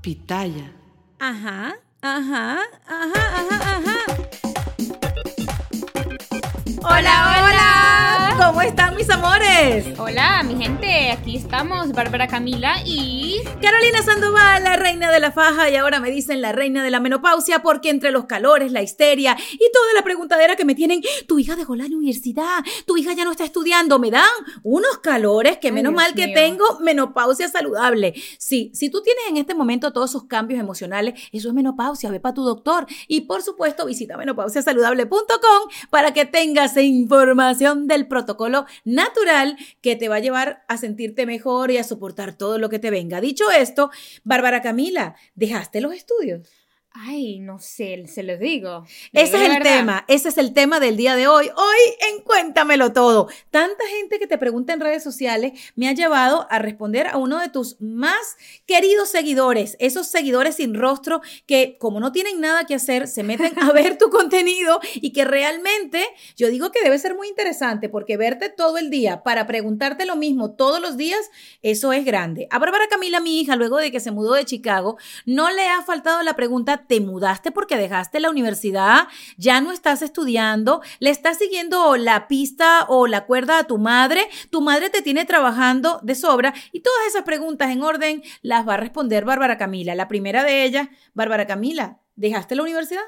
pitaya. Ajá, ajá, ajá, ajá, ajá. Hola. ¿Cómo están mis amores? Hola, mi gente, aquí estamos, Bárbara Camila y... Carolina Sandoval, la reina de la faja y ahora me dicen la reina de la menopausia porque entre los calores, la histeria y toda la preguntadera que me tienen, tu hija dejó la universidad, tu hija ya no está estudiando, me dan unos calores que menos mal que mío. tengo menopausia saludable. Sí, si tú tienes en este momento todos esos cambios emocionales, eso es menopausia, ve para tu doctor y por supuesto visita menopausiasaludable.com para que tengas información del protocolo natural que te va a llevar a sentirte mejor y a soportar todo lo que te venga. Dicho esto, Bárbara Camila, ¿dejaste los estudios? Ay, no sé, se lo digo. Ese Digo es el tema, ese es el tema del día de hoy. Hoy en Cuéntamelo Todo. Tanta gente que te pregunta en redes sociales me ha llevado a responder a uno de tus más queridos seguidores, esos seguidores sin rostro que como no tienen nada que hacer, se meten a ver tu contenido y que realmente yo digo que debe ser muy interesante porque verte todo el día para preguntarte lo mismo todos los días, eso es grande. A Bárbara Camila, mi hija, luego de que se mudó de Chicago, no le ha faltado la pregunta, ¿te mudaste porque dejaste la universidad? ¿Ya no estás estudiando? ¿Le estás siguiendo la pista o la cuerda a tu madre? ¿Tu madre te tiene trabajando de sobra? Y todas esas preguntas en orden las va a responder Bárbara Camila. La primera de ellas, Bárbara Camila, ¿dejaste la universidad?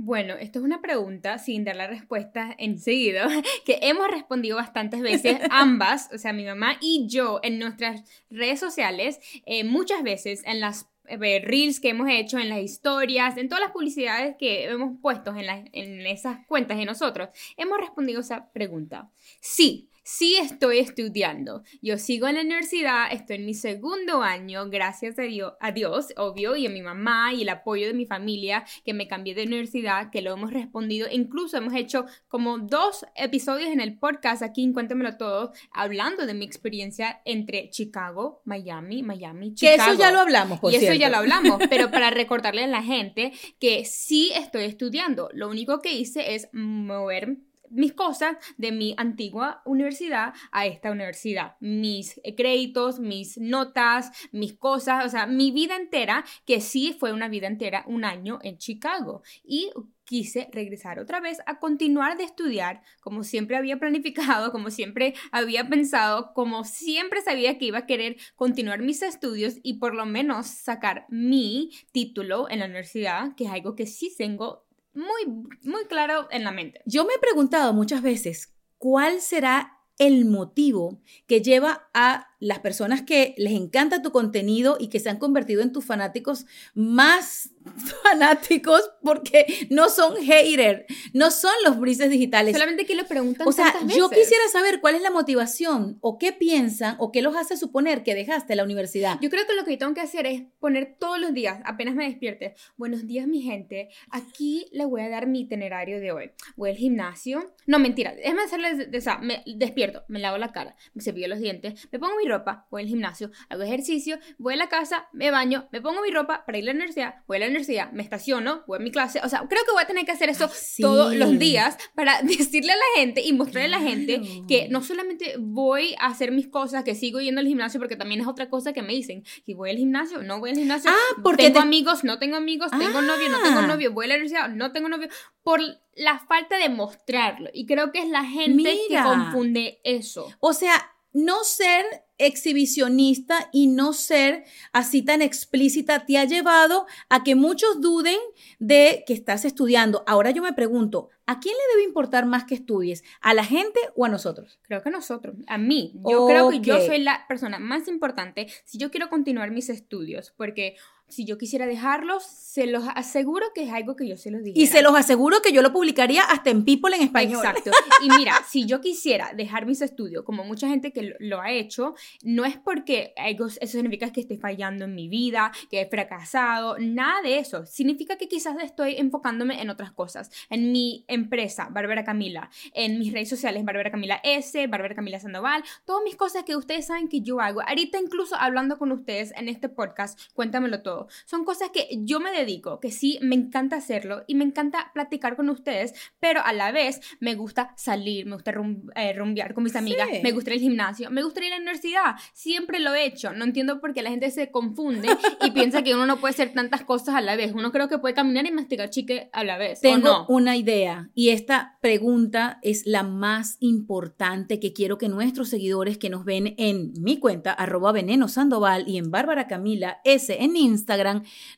Bueno, esto es una pregunta, sin dar la respuesta enseguida, que hemos respondido bastantes veces, ambas, o sea, mi mamá y yo, en nuestras redes sociales, eh, muchas veces en las eh, reels que hemos hecho, en las historias, en todas las publicidades que hemos puesto en, las- en esas cuentas de nosotros, hemos respondido esa pregunta. Sí, sí estoy estudiando. Yo sigo en la universidad, estoy en mi segundo año, gracias a Dios, a Dios, obvio, y a mi mamá y el apoyo de mi familia, que me cambié de universidad, que lo hemos respondido. Incluso hemos hecho como dos episodios en el podcast aquí en Cuéntamelo Todo, hablando de mi experiencia entre Chicago, Miami, Miami, Que Chicago. eso ya lo hablamos, por y eso ya lo hablamos, pero para recordarle a la gente que sí estoy estudiando. Lo único que hice es mover mis cosas de mi antigua universidad a esta universidad. Mis eh, créditos, mis notas, mis cosas, o sea, mi vida entera, que sí fue una vida entera, un año en Chicago. Y quise regresar otra vez a continuar de estudiar como siempre había planificado, como siempre había pensado, como siempre sabía que iba a querer continuar mis estudios y por lo menos sacar mi título en la universidad, que es algo que sí tengo muy, muy claro en la mente. Yo me he preguntado muchas veces cuál será el motivo que lleva a las personas que les encanta tu contenido y que se han convertido en tus fanáticos más fanáticos porque no son haters, no son los brises digitales. Solamente que lo preguntan O sea, yo veces. quisiera saber cuál es la motivación o qué piensan o qué los hace suponer que dejaste la universidad. Yo creo que lo que tengo que hacer es poner todos los días, apenas me despierte, buenos días mi gente, aquí le voy a dar mi itinerario de hoy. Voy al gimnasio, no mentira, déjame hacerles, o sea, me despierto, me lavo la cara, me cepillo los dientes, me pongo mi ropa, voy al gimnasio, hago ejercicio, voy a la casa, me baño, me pongo mi ropa para ir a la universidad, voy a la universidad, me estaciono, voy a mi clase, o sea, creo que voy a tener que hacer eso Ay, sí. todos los días para decirle a la gente y mostrarle a la gente que no solamente voy a hacer mis cosas, que sigo yendo al gimnasio, porque también es otra cosa que me dicen, si voy al gimnasio, no voy al gimnasio, Ah, porque tengo te- amigos, no tengo amigos, tengo novio, no tengo Ah. novio, voy a la universidad, no tengo novio, por la falta de mostrarlo. Y creo que es la gente que confunde eso. O sea, no ser exhibicionista y no ser así tan explícita te ha llevado a que muchos duden de que estás estudiando. Ahora yo me pregunto, ¿a quién le debe importar más que estudies? ¿A la gente o a nosotros? Creo que nosotros, a mí, yo creo que yo soy la persona más importante si yo quiero continuar mis estudios, porque si yo quisiera dejarlos, se los aseguro que es algo que yo se los dijera. Y se los aseguro que yo lo publicaría hasta en People en español. Exacto. Y mira, si yo quisiera dejar mis estudios, como mucha gente que lo, lo ha hecho, no es porque algo- eso significa que estoy fallando en mi vida, que he fracasado, nada de eso. Significa que quizás estoy enfocándome en otras cosas, en mi empresa, Bárbara Camila, en mis redes sociales, Bárbara Camila S, Bárbara Camila Sandoval, todas mis cosas que ustedes saben que yo hago. Ahorita incluso hablando con ustedes en este podcast, cuéntamelo todo. Todo. Son cosas que yo me dedico, que sí, me encanta hacerlo y me encanta platicar con ustedes, pero a la vez me gusta salir, me gusta eh, rumbear con mis amigas, me gusta ir al gimnasio, me gusta ir a la universidad. Siempre lo he hecho. No entiendo por qué la gente se confunde y piensa que uno no puede hacer tantas cosas a la vez. Uno creo que puede caminar y masticar chique a la vez. Tengo una idea y esta pregunta es la más importante que quiero que nuestros seguidores que nos ven en mi cuenta, arroba veneno sandoval y en Bárbara Camila S en Instagram,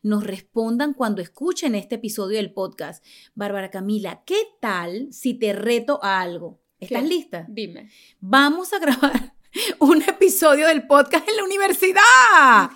nos respondan cuando escuchen este episodio del podcast. Bárbara Camila, ¿qué tal si te reto a algo? ¿Estás lista? Dime. Vamos a grabar un episodio del podcast en la universidad.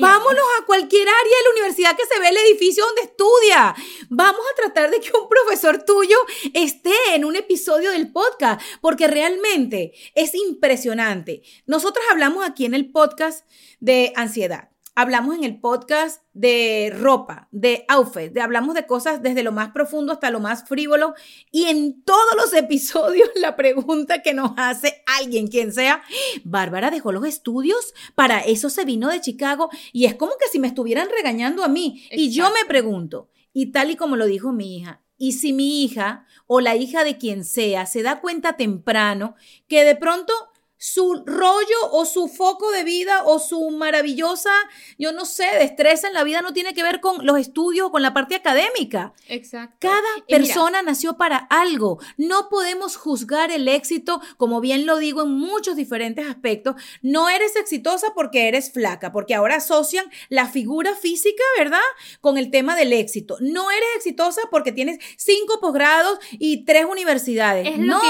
Vámonos a cualquier área de la universidad que se ve el edificio donde estudia. Vamos a tratar de que un profesor tuyo esté en un episodio del podcast, porque realmente es impresionante. Nosotros hablamos aquí en el podcast de ansiedad. Hablamos en el podcast de ropa, de outfit, de, hablamos de cosas desde lo más profundo hasta lo más frívolo y en todos los episodios la pregunta que nos hace alguien, quien sea, Bárbara dejó los estudios, para eso se vino de Chicago y es como que si me estuvieran regañando a mí y yo me pregunto, y tal y como lo dijo mi hija, y si mi hija o la hija de quien sea se da cuenta temprano que de pronto su rollo o su foco de vida o su maravillosa, yo no sé, destreza en la vida no tiene que ver con los estudios o con la parte académica. Exacto. Cada persona nació para algo. No podemos juzgar el éxito, como bien lo digo en muchos diferentes aspectos. No eres exitosa porque eres flaca, porque ahora asocian la figura física, ¿verdad? Con el tema del éxito. No eres exitosa porque tienes cinco posgrados y tres universidades. no,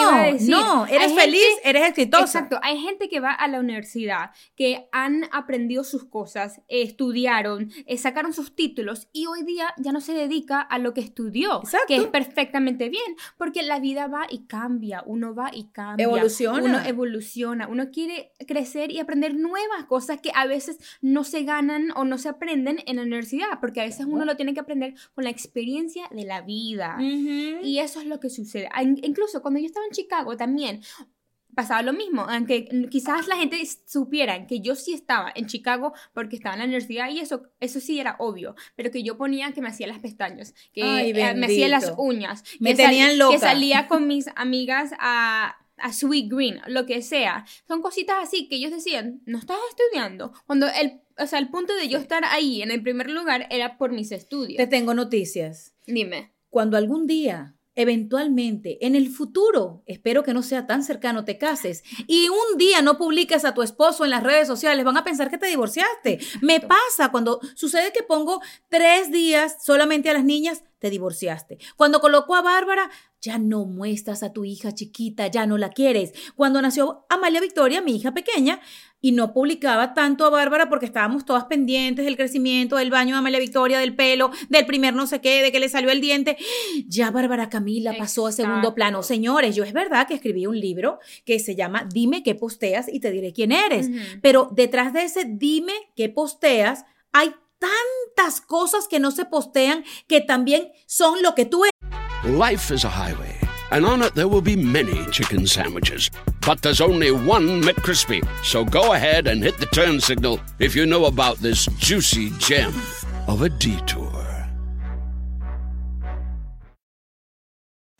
no, eres feliz, eres exitosa. Exacto hay gente que va a la universidad, que han aprendido sus cosas, estudiaron, eh, sacaron sus títulos y hoy día ya no se dedica a lo que estudió, que es perfectamente bien, porque la vida va y cambia, uno va y cambia. Evoluciona. Uno evoluciona, uno quiere crecer y aprender nuevas cosas que a veces no se ganan o no se aprenden en la universidad, porque a veces uno lo tiene que aprender con la experiencia de la vida. Y eso es lo que sucede. Incluso cuando yo estaba en Chicago también, pasaba lo mismo, aunque quizás la gente supiera que yo sí estaba en Chicago porque estaba en la universidad y eso, eso sí era obvio, pero que yo ponía que me hacía las pestañas, que eh, me hacía las uñas, me que, tenían loca. que salía con mis amigas a, a Sweet Green, lo que sea. Son cositas así que ellos decían, no estás estudiando. Cuando el, o sea, el punto de yo estar ahí en el primer lugar era por mis estudios. Te tengo noticias. Dime. Cuando algún día eventualmente, en el futuro, espero que no sea tan cercano, te cases y un día no publiques a tu esposo en las redes sociales, van a pensar que te divorciaste. Me pasa cuando sucede que pongo tres días solamente a las niñas, te divorciaste. Cuando colocó a Bárbara, ya no muestras a tu hija chiquita, ya no la quieres. Cuando nació Amalia Victoria, mi hija pequeña, y no publicaba tanto a Bárbara porque estábamos todas pendientes del crecimiento, del baño de Amalia Victoria, del pelo, del primer no sé qué, de que le salió el diente. Ya Bárbara Camila pasó a segundo plano. Señores, yo es verdad que escribí un libro que se llama Dime qué posteas y te diré quién eres. Pero detrás de ese Dime qué posteas hay tantas cosas que no se postean que también son lo que tú eres. Life is a highway. and on it there will be many chicken sandwiches. But there's only one McCrispy. So go ahead and hit the turn signal if you know about this juicy gem of a detour.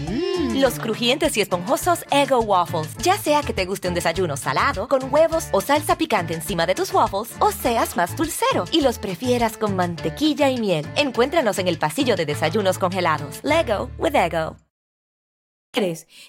Mm. Los crujientes y esponjosos Ego Waffles. Ya sea que te guste un desayuno salado, con huevos o salsa picante encima de tus waffles, o seas más dulcero y los prefieras con mantequilla y miel. Encuéntranos en el pasillo de desayunos congelados. Lego with Ego.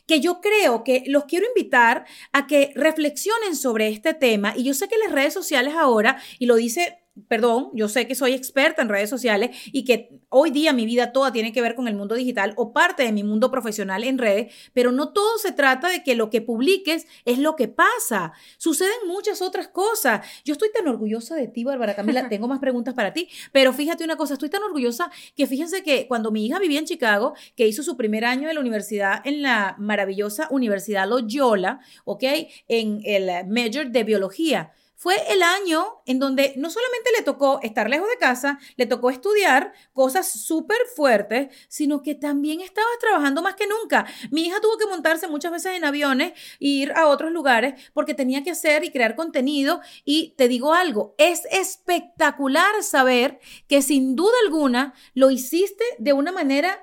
Que yo creo que los quiero invitar a que reflexionen sobre este tema. Y yo sé que las redes sociales ahora, y lo dice perdón, yo sé que soy experta en redes sociales y que hoy día mi vida toda tiene que ver con el mundo digital o parte de mi mundo profesional en redes, pero no todo se trata de que lo que publiques es lo que pasa. Suceden muchas otras cosas. Yo estoy tan orgullosa de ti, Bárbara Camila, tengo más preguntas para ti, pero fíjate una cosa, estoy tan orgullosa que fíjense que cuando mi hija vivía en Chicago, que hizo su primer año de la universidad en la maravillosa Universidad Loyola, ¿ok? En el Major de Biología fue el año en donde no solamente le tocó estar lejos de casa, le tocó estudiar cosas súper fuertes, sino que también estabas trabajando más que nunca. Mi hija tuvo que montarse muchas veces en aviones e ir a otros lugares porque tenía que hacer y crear contenido. Y te digo algo, es espectacular saber que sin duda alguna lo hiciste de una manera...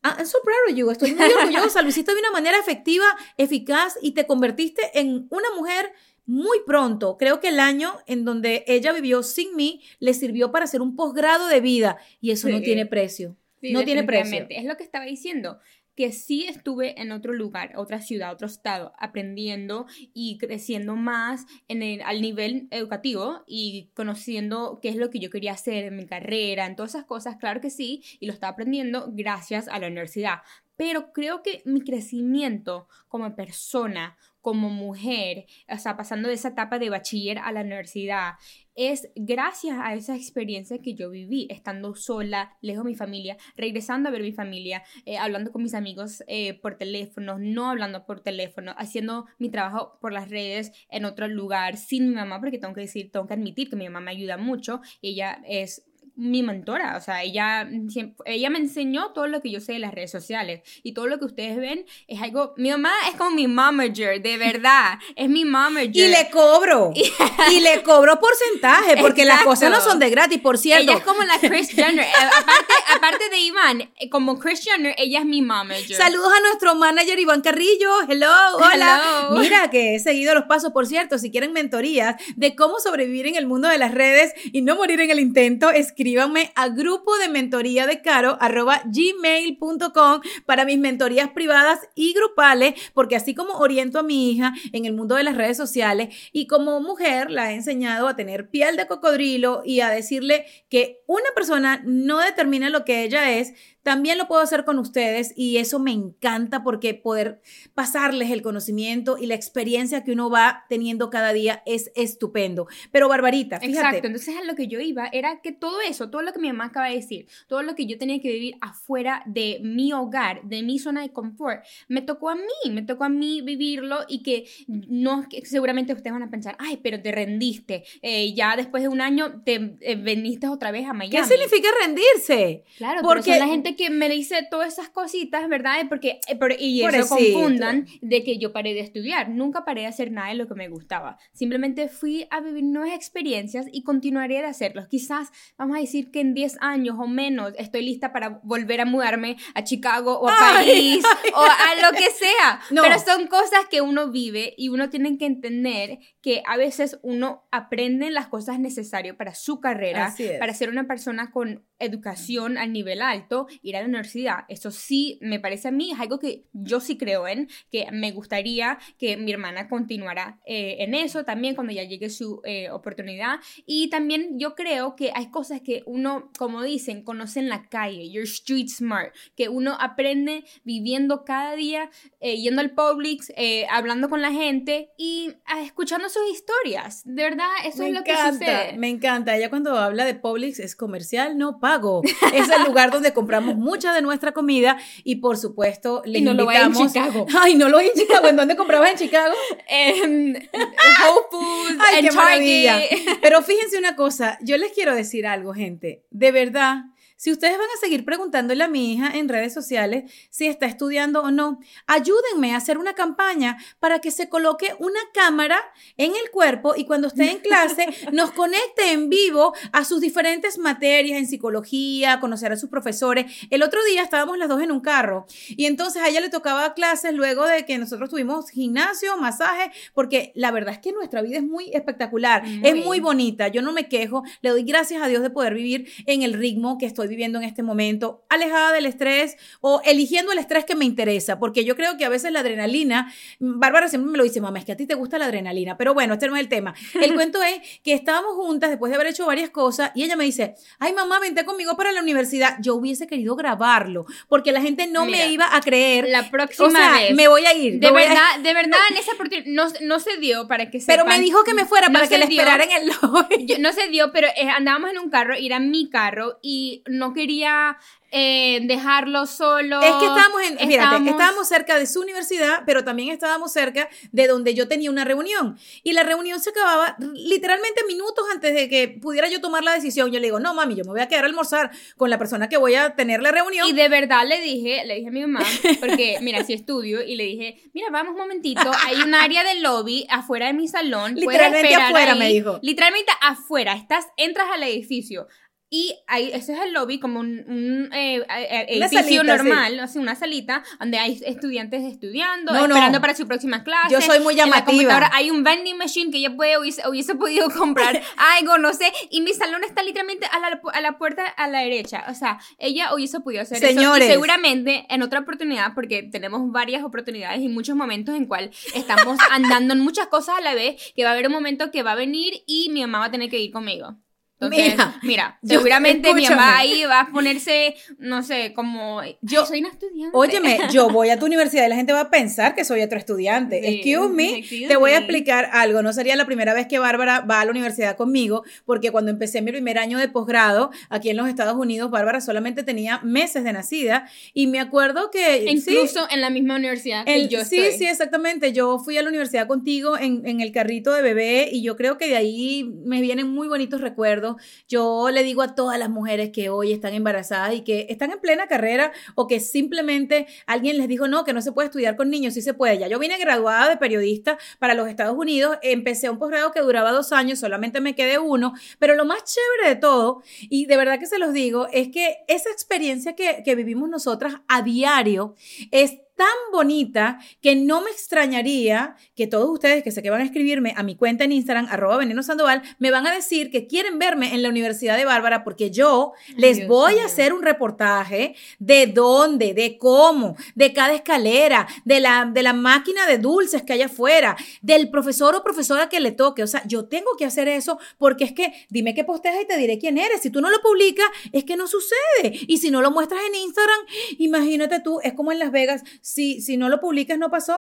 Ah, I'm so proud of you. Estoy muy orgullosa. Lo hiciste de una manera efectiva, eficaz y te convertiste en una mujer muy pronto. Creo que el año en donde ella vivió sin mí le sirvió para hacer un posgrado de vida y eso no tiene precio. Sí, no tiene precio. Es lo que estaba diciendo, que sí estuve en otro lugar, otra ciudad, otro estado, aprendiendo y creciendo más en el, al nivel educativo y conociendo qué es lo que yo quería hacer en mi carrera, en todas esas cosas, claro que sí, y lo estaba aprendiendo gracias a la universidad. Pero creo que mi crecimiento como persona, como mujer, o sea, pasando de esa etapa de bachiller a la universidad, es gracias a esa experiencia que yo viví, estando sola, lejos de mi familia, regresando a ver mi familia, eh, hablando con mis amigos eh, por teléfono, no hablando por teléfono, haciendo mi trabajo por las redes en otro lugar, sin mi mamá, porque tengo que decir, tengo que admitir que mi mamá me ayuda mucho, ella es mi mentora, o sea, ella, siem- ella me enseñó todo lo que yo sé de las redes sociales y todo lo que ustedes ven es algo, mi mamá es como mi momager, de verdad, es mi momager. Y le cobro. y le cobro porcentaje, porque las cosas no son de gratis, por cierto. Ella es como la Chris Jenner. Aparte, aparte de Iván, eh, como Chris Jenner, ella es mi momager. Saludos a nuestro manager Iván Carrillo. Hello, hola. Hello. Mira que he seguido los pasos, por cierto, si quieren mentorías de cómo sobrevivir en el mundo de las redes y no morir en el intento, escríbanme a grupo de mentoría de caro gmail.com para mis mentorías privadas y grupales, porque así como oriento a mi hija en el mundo de las redes sociales y como mujer la he enseñado a tener piel de cocodrilo y a decirle que una persona no determina lo que ella es, también lo puedo hacer con ustedes y eso me encanta porque poder pasarles el conocimiento y la experiencia que uno va teniendo cada día es estupendo. Pero Barbarita, fíjate. Exacto, entonces a lo que yo iba era que todo eso, todo lo que mi mamá acaba de decir, todo lo que yo tenía que vivir afuera de mi hogar, de mi zona de confort, me tocó a mí, me tocó a mí vivirlo y que no, que seguramente ustedes van a pensar, ay, pero te rendiste, eh, ya después de un año te eh, veniste otra vez a Miami. ¿Qué significa rendirse? Claro, Porque- porque son la gente que me dice todas esas cositas, ¿verdad? Porque, eh, pero- y eso confundan de que yo paré de estudiar. Nunca paré de hacer nada de lo que me gustaba. Simplemente fui a vivir nuevas experiencias y continuaré de hacerlos. Quizás, vamos a decir que en 10 años o menos estoy lista para volver a mudarme a Chicago o a Ay, París o a lo que sea. No. Pero son cosas que uno vive y uno tiene que entender que a veces uno aprende las cosas necesarias para su carrera, para ser una persona con educación al nivel alto, ir a la universidad. Eso sí, me parece a mí, es algo que yo sí creo en, que me gustaría que mi hermana continuara eh, en eso también cuando ya llegue su eh, oportunidad. Y también yo creo que hay cosas que uno, como dicen, conoce en la calle, you're street smart, que uno aprende viviendo cada día, eh, yendo al Publix, eh, hablando con la gente y ah, escuchando sus historias. De verdad, eso me es lo que encanta, sucede. me encanta. Ella cuando habla de Publix es comercial, no pago. Es el lugar donde compramos mucha de nuestra comida y por supuesto les Y no lo hay en invitamos. Chicago. Ay, no lo hay en Chicago. ¿En dónde comprabas en Chicago? en Whole Foods, Ay, en qué. Pero fíjense una cosa, yo les quiero decir algo, gente. De verdad, si ustedes van a seguir preguntándole a mi hija en redes sociales si está estudiando o no, ayúdenme a hacer una campaña para que se coloque una cámara en el cuerpo y cuando esté en clase nos conecte en vivo a sus diferentes materias en psicología, conocer a sus profesores. El otro día estábamos las dos en un carro y entonces a ella le tocaba clases luego de que nosotros tuvimos gimnasio, masaje, porque la verdad es que nuestra vida es muy espectacular, Muy. es muy bonita, yo no me quejo, le doy gracias a Dios de poder vivir en el ritmo que estoy viviendo en este momento, alejada del estrés o eligiendo el estrés que me interesa, porque yo creo que a veces la adrenalina, Bárbara siempre me lo dice, mamá, es que a ti te gusta la adrenalina, pero bueno, este no es el tema. El cuento es que estábamos juntas después de haber hecho varias cosas y ella me dice, ay mamá, vente conmigo para la universidad. Yo hubiese querido grabarlo, porque la gente no Mira, me iba a creer. La próxima o sea, vez. me voy a ir. de a- verdad, de verdad, en esa oportunidad no, no se dio para que pero sepan. me dijo que me fuera No para que se le dio. esperara en el lobby. Yo- no se dio, pero eh, andábamos en un carro, y era mi carro, y no quería eh, dejarlo solo. Es que estábamos en, fíjate, Estábamos- estábamos cerca de su universidad, pero también estábamos cerca de donde yo tenía una reunión. Y la reunión se acababa literalmente minutos antes de que pudiera yo tomar la decisión. Yo le digo, no, mami, yo me voy a quedar a almorzar con la persona que voy a tener la reunión. Y de verdad le dije, le dije a mi mamá, porque mira, si estudio, y le dije, mira, vamos un momentito, hay un área del lobby afuera de mi salón. Literalmente afuera, ahí". me dijo. Literalmente afuera, estás, entras al edificio. Y ahí, ese es el lobby, como un, un, eh, edificio salita, normal, así, una salita, donde hay estudiantes estudiando, No, no. esperando para su próxima clase. Yo soy muy llamativa. computadora hay un vending machine que ella puede, hubiese, hubiese podido comprar algo, no sé. Y mi salón está literalmente a la, a la puerta a la derecha. O sea, ella hubiese podido hacer eso. Señores. Y seguramente en otra oportunidad, porque tenemos varias oportunidades y muchos momentos en cual estamos andando en muchas cosas a la vez, que va a haber un momento que va a venir y mi mamá va a tener que ir conmigo. Entonces, Mira, mira, yo- seguramente mi mamá ahí va a ponerse, no sé, como yo soy una estudiante. Óyeme, yo voy a tu universidad y la gente va a pensar que soy otro estudiante. Sí, Excuse me, excuse te voy a explicar algo. No sería la primera vez que Bárbara va a la universidad conmigo, porque cuando empecé mi primer año de posgrado aquí en los Estados Unidos, Bárbara solamente tenía meses de nacida y me acuerdo que sí, Incluso en la misma universidad que el- yo sí, estoy. sí, exactamente. Yo fui a la universidad contigo en, en el carrito de bebé y yo creo que de ahí me vienen muy bonitos recuerdos. Yo le digo a todas las mujeres que hoy están embarazadas y que están en plena carrera o que simplemente alguien les dijo, no, que no se puede estudiar con niños, sí se puede. Ya yo vine graduada de periodista para los Estados Unidos, empecé un posgrado que duraba dos años, solamente me quedé uno, pero lo más chévere de todo, y de verdad que se los digo, es que esa experiencia que, que vivimos nosotras a diario es tan bonita que no me extrañaría que todos ustedes que sé que van a escribirme a mi cuenta en Instagram, arroba veneno sandoval, me van a decir que quieren verme en la Universidad de Bárbara porque yo les Dios voy a hacer un reportaje de dónde, de cómo, de cada escalera, de la, de la máquina de dulces que hay afuera, del profesor o profesora que le toque. O sea, yo tengo que hacer eso porque es que dime qué posteas y te diré quién eres. Si tú no lo publicas, es que no sucede. Y si no lo muestras en Instagram, imagínate tú, es como en Las Vegas, si, si no lo publicas no pasó.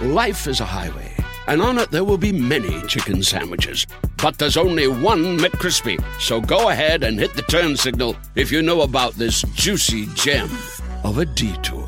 Life is a highway, and on it there will be many chicken sandwiches. But there's only one McCrispy. So go ahead and hit the turn signal if you know about this juicy gem of a detour.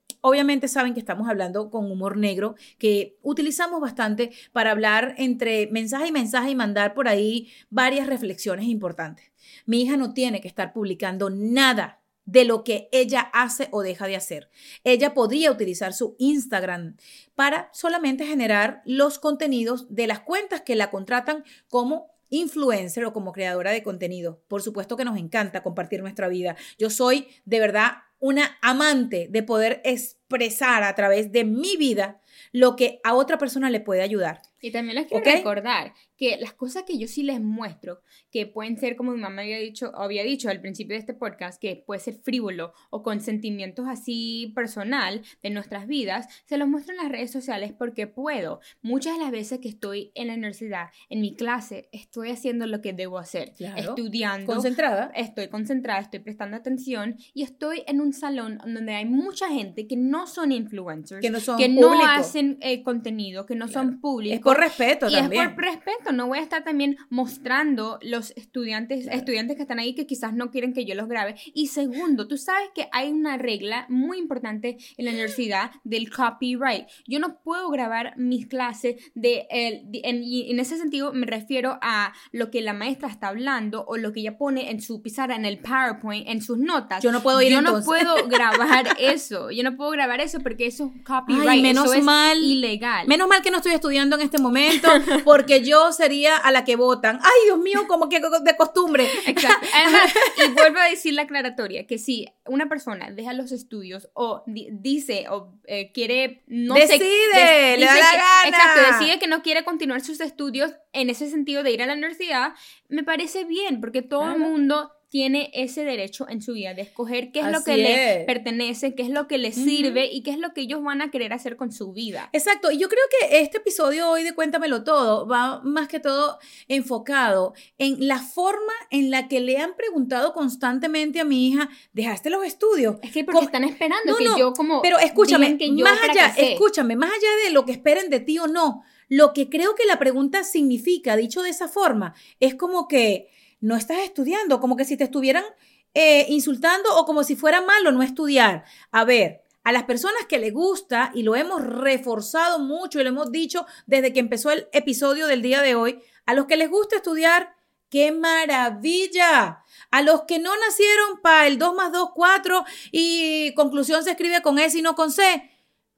Obviamente saben que estamos hablando con humor negro, que utilizamos bastante para hablar entre mensaje y mensaje y mandar por ahí varias reflexiones importantes. Mi hija no tiene que estar publicando nada de lo que ella hace o deja de hacer. Ella podría utilizar su Instagram para solamente generar los contenidos de las cuentas que la contratan como influencer o como creadora de contenido. Por supuesto que nos encanta compartir nuestra vida. Yo soy de verdad una amante de poder expresar a través de mi vida lo que a otra persona le puede ayudar. Y también les quiero recordar que las cosas que yo sí les muestro, que pueden ser, como mi mamá había dicho, había dicho al principio de este podcast, que puede ser frívolo o con sentimientos así personal de nuestras vidas, se los muestro en las redes sociales porque puedo. Muchas de las veces que estoy en la universidad, en mi clase, estoy haciendo lo que debo hacer, Claro. estudiando, Concentrada. estoy concentrada, estoy prestando atención y estoy en un salón donde hay mucha gente que no son influencers, Que no son que no públicos. Hacen eh, contenido, que no son públicos. Es por respeto Y también. es por respeto, no voy a estar también mostrando los estudiantes, Claro. estudiantes que están ahí que quizás no quieren que yo los grabe. Y segundo, tú sabes que hay una regla muy importante en la universidad del copyright. Yo no puedo grabar mis clases de, el- de- en, y en ese sentido me refiero a lo que la maestra está hablando o lo que ella pone en su pizarra, en el PowerPoint, en sus notas. Yo no puedo ir Yo entonces. no puedo grabar eso. Yo no puedo grabar grabar eso porque eso es copyright. Ay, menos eso es mal. ilegal. Menos mal que no estoy estudiando en este momento, porque yo sería a la que votan. Ay, Dios mío, como que de costumbre. Exacto. Además, y vuelvo a decir la aclaratoria, que si una persona deja los estudios o di- dice o eh, quiere, no sé... Decide, le da la que- gana. Exacto, decide que no quiere continuar sus estudios en ese sentido de ir a la universidad, me parece bien, porque todo el mundo tiene ese derecho en su vida de escoger qué es lo que le pertenece, qué es lo que le sirve y qué es lo que ellos van a querer hacer con su vida. Exacto, y yo creo que este episodio hoy de Cuéntamelo Todo va más que todo enfocado en la forma en la que le han preguntado constantemente a mi hija, ¿dejaste los estudios? Es que porque ¿Cómo? están esperando No, que no, yo como Pero escúchame, digan que yo más allá, escúchame, más allá de lo que esperen de ti o no, lo que creo que la pregunta significa, dicho de esa forma, es como que no estás estudiando, como que si te estuvieran eh, insultando o como si fuera malo no estudiar. A ver, a las personas que les gusta, y lo hemos reforzado mucho y lo hemos dicho desde que empezó el episodio del día de hoy, a los que les gusta estudiar, ¡qué maravilla! A los que no nacieron para el 2 más 2, 4 y conclusión se escribe con S y no con C.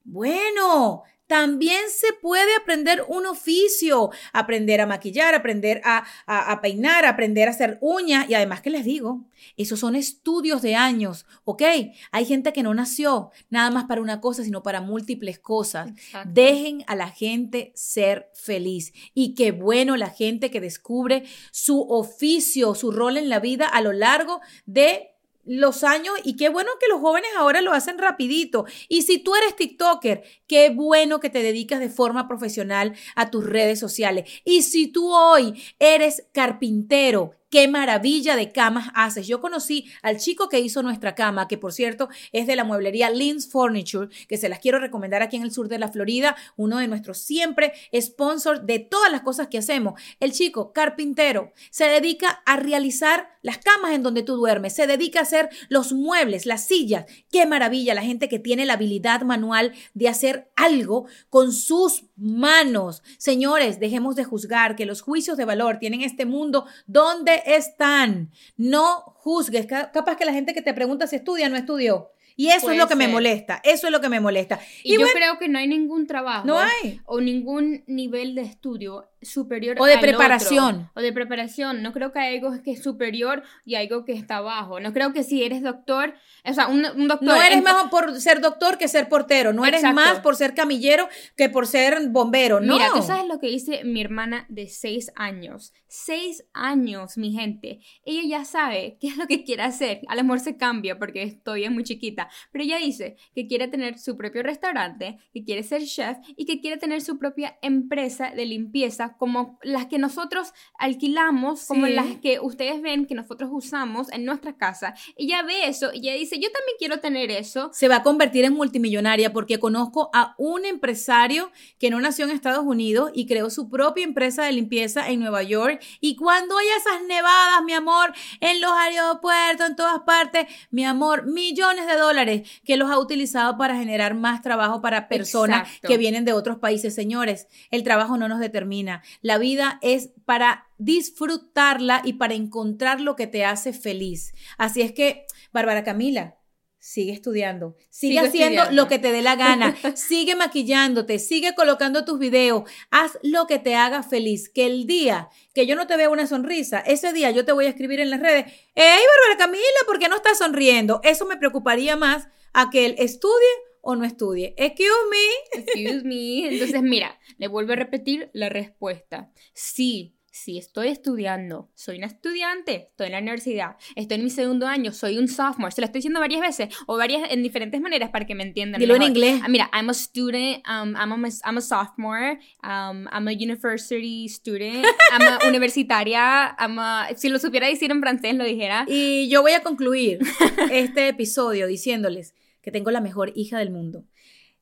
Bueno, también se puede aprender un oficio, aprender a maquillar, aprender a, a- a peinar, aprender a hacer uñas y además que les digo, esos son estudios de años, ¿ok? Hay gente que no nació nada más para una cosa, sino para múltiples cosas. Exacto. Dejen a la gente ser feliz. Y qué bueno la gente que descubre su oficio, su rol en la vida a lo largo de los años y qué bueno que los jóvenes ahora lo hacen rapidito. Y si tú eres TikToker, qué bueno que te dedicas de forma profesional a tus redes sociales. Y si tú hoy eres carpintero, qué maravilla de camas haces. Yo conocí al chico que hizo nuestra cama, que por cierto es de la mueblería Lynn's Furniture, que se las quiero recomendar aquí en el sur de la Florida, uno de nuestros siempre sponsors de todas las cosas que hacemos. El chico carpintero se dedica a realizar las camas en donde tú duermes, se dedica a hacer los muebles, las sillas. Qué maravilla la gente que tiene la habilidad manual de hacer algo con sus manos. Señores, dejemos de juzgar que los juicios de valor tienen este mundo donde están. No juzgues. Ca- Capaz que la gente que te pregunta si estudia no estudió. Y eso Puede es lo que me molesta. Eso es lo que me molesta. Y, yo bueno, creo que no hay ningún trabajo no hay. o ningún nivel de estudio superior O de al otro. preparación. o de preparación. No creo que hay algo que es superior y algo que está abajo. No creo que si eres doctor, o sea, un, un doctor. No eres en- mejor por ser doctor que ser portero. No eres más por ser camillero que por ser bombero. No. Mira, tú sabes lo que dice mi hermana de seis años. Seis años, mi gente. Ella ya sabe qué es lo que quiere hacer. A lo mejor se cambia porque todavía es muy chiquita. Pero ella dice que quiere tener su propio restaurante, que quiere ser chef y que quiere tener su propia empresa de limpieza como las que nosotros alquilamos, como las que ustedes ven que nosotros usamos en nuestra casa. Ella ve eso y ella dice, yo también quiero tener eso. se va a convertir en multimillonaria porque conozco a un empresario que no nació en Estados Unidos y creó su propia empresa de limpieza en Nueva York. Y cuando hay esas nevadas, mi amor, en los aeropuertos, en todas partes, mi amor, millones de dólares que los ha utilizado para generar más trabajo para personas Exacto. que vienen de otros países. Señores, el trabajo no nos determina. La vida es para disfrutarla y para encontrar lo que te hace feliz. Así es que, Bárbara Camila, sigue estudiando, sigue Sigo haciendo estudiando. lo que te dé la gana, sigue maquillándote, sigue colocando tus videos, haz lo que te haga feliz, que el día que yo no te vea una sonrisa, ese día yo te voy a escribir en las redes, hey Bárbara Camila, ¿por qué no estás sonriendo? Eso me preocuparía más a que él estudie o no estudie. Excuse me. Excuse me. Entonces, mira, le vuelvo a repetir la respuesta. Sí, sí estoy estudiando. Soy una estudiante. Estoy en la universidad. Estoy en mi segundo año. Soy un sophomore. Se lo estoy diciendo varias veces o varias en diferentes maneras para que me entiendan. Dilo en mejor. inglés. Ah, Mira, I'm a student. Um, I'm, a, I'm a sophomore. Um, I'm a university student. I'm a universitaria. I'm a, si lo supiera decir en francés, lo dijera. Y yo voy a concluir este episodio diciéndoles que tengo la mejor hija del mundo.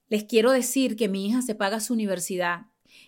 Les quiero decir que mi hija se paga su universidad,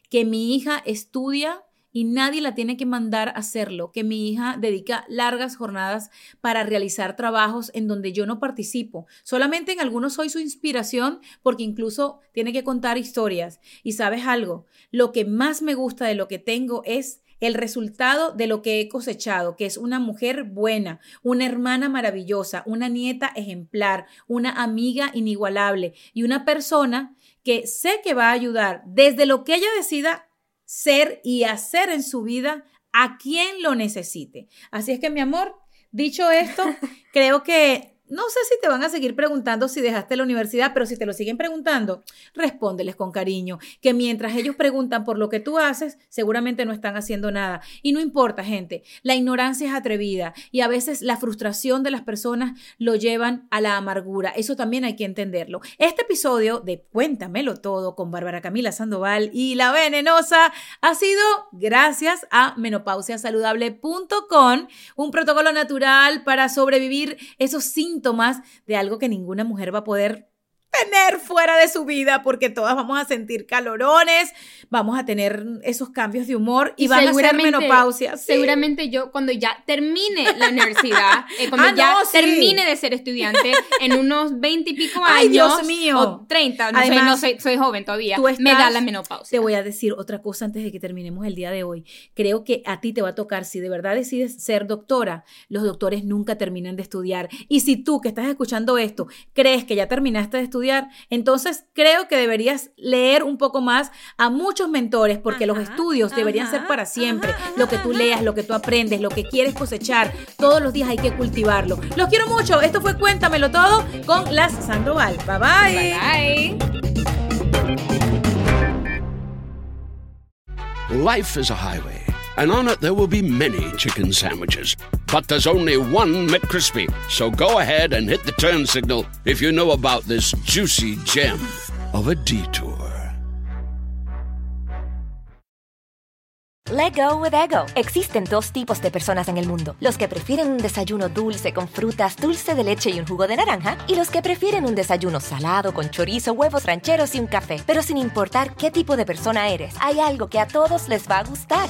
que mi hija estudia y nadie la tiene que mandar a hacerlo, que mi hija dedica largas jornadas para realizar trabajos en donde yo no participo. Solamente en algunos soy su inspiración porque incluso tiene que contar historias. Y sabes algo, lo que más me gusta de lo que tengo es el resultado de lo que he cosechado, que es una mujer buena, una hermana maravillosa, una nieta ejemplar, una amiga inigualable y una persona que sé que va a ayudar desde lo que ella decida ser y hacer en su vida a quien lo necesite. Así es que mi amor, dicho esto, creo que no sé si te van a seguir preguntando si dejaste la universidad, pero si te lo siguen preguntando, respóndeles con cariño, que mientras ellos preguntan por lo que tú haces, seguramente no están haciendo nada. Y no importa, gente, la ignorancia es atrevida y a veces la frustración de las personas lo llevan a la amargura. Eso también hay que entenderlo. Este episodio de Cuéntamelo todo con Bárbara Camila Sandoval y La Venenosa ha sido gracias a menopausiasaludable.com, un protocolo natural para sobrevivir esos síntomas síntomas de algo que ninguna mujer va a poder tener fuera de su vida porque todas vamos a sentir calorones, vamos a tener esos cambios de humor y, van a ser menopausia. Seguramente yo cuando ya termine la universidad, eh, cuando ah, ya termine de ser estudiante en unos 20 y pico años, Ay, Dios mío. o 30, no, soy, no soy, soy, joven todavía, me da la menopausia. Te voy a decir otra cosa antes de que terminemos el día de hoy. Creo que a ti te va a tocar, si de verdad decides ser doctora, los doctores nunca terminan de estudiar. Y si tú que estás escuchando esto crees que ya terminaste de estudiar, entonces creo que deberías leer un poco más a muchos mentores porque los estudios deberían ser para siempre. lo que tú leas, lo que tú aprendes, lo que quieres cosechar, todos los días hay que cultivarlo. Los quiero mucho. Esto fue Cuéntamelo Todo con Las Sandoval. Bye bye. Bye bye. Life is a highway. And on it there will be many chicken sandwiches. But there's only one McCrispy. So go ahead and hit the turn signal if you know about this juicy gem of a detour. Let go with ego. Existen dos tipos de personas en el mundo: los que prefieren un desayuno dulce con frutas, dulce de leche y un jugo de naranja, y los que prefieren un desayuno salado con chorizo, huevos rancheros y un café. Pero sin importar qué tipo de persona eres, hay algo que a todos les va a gustar.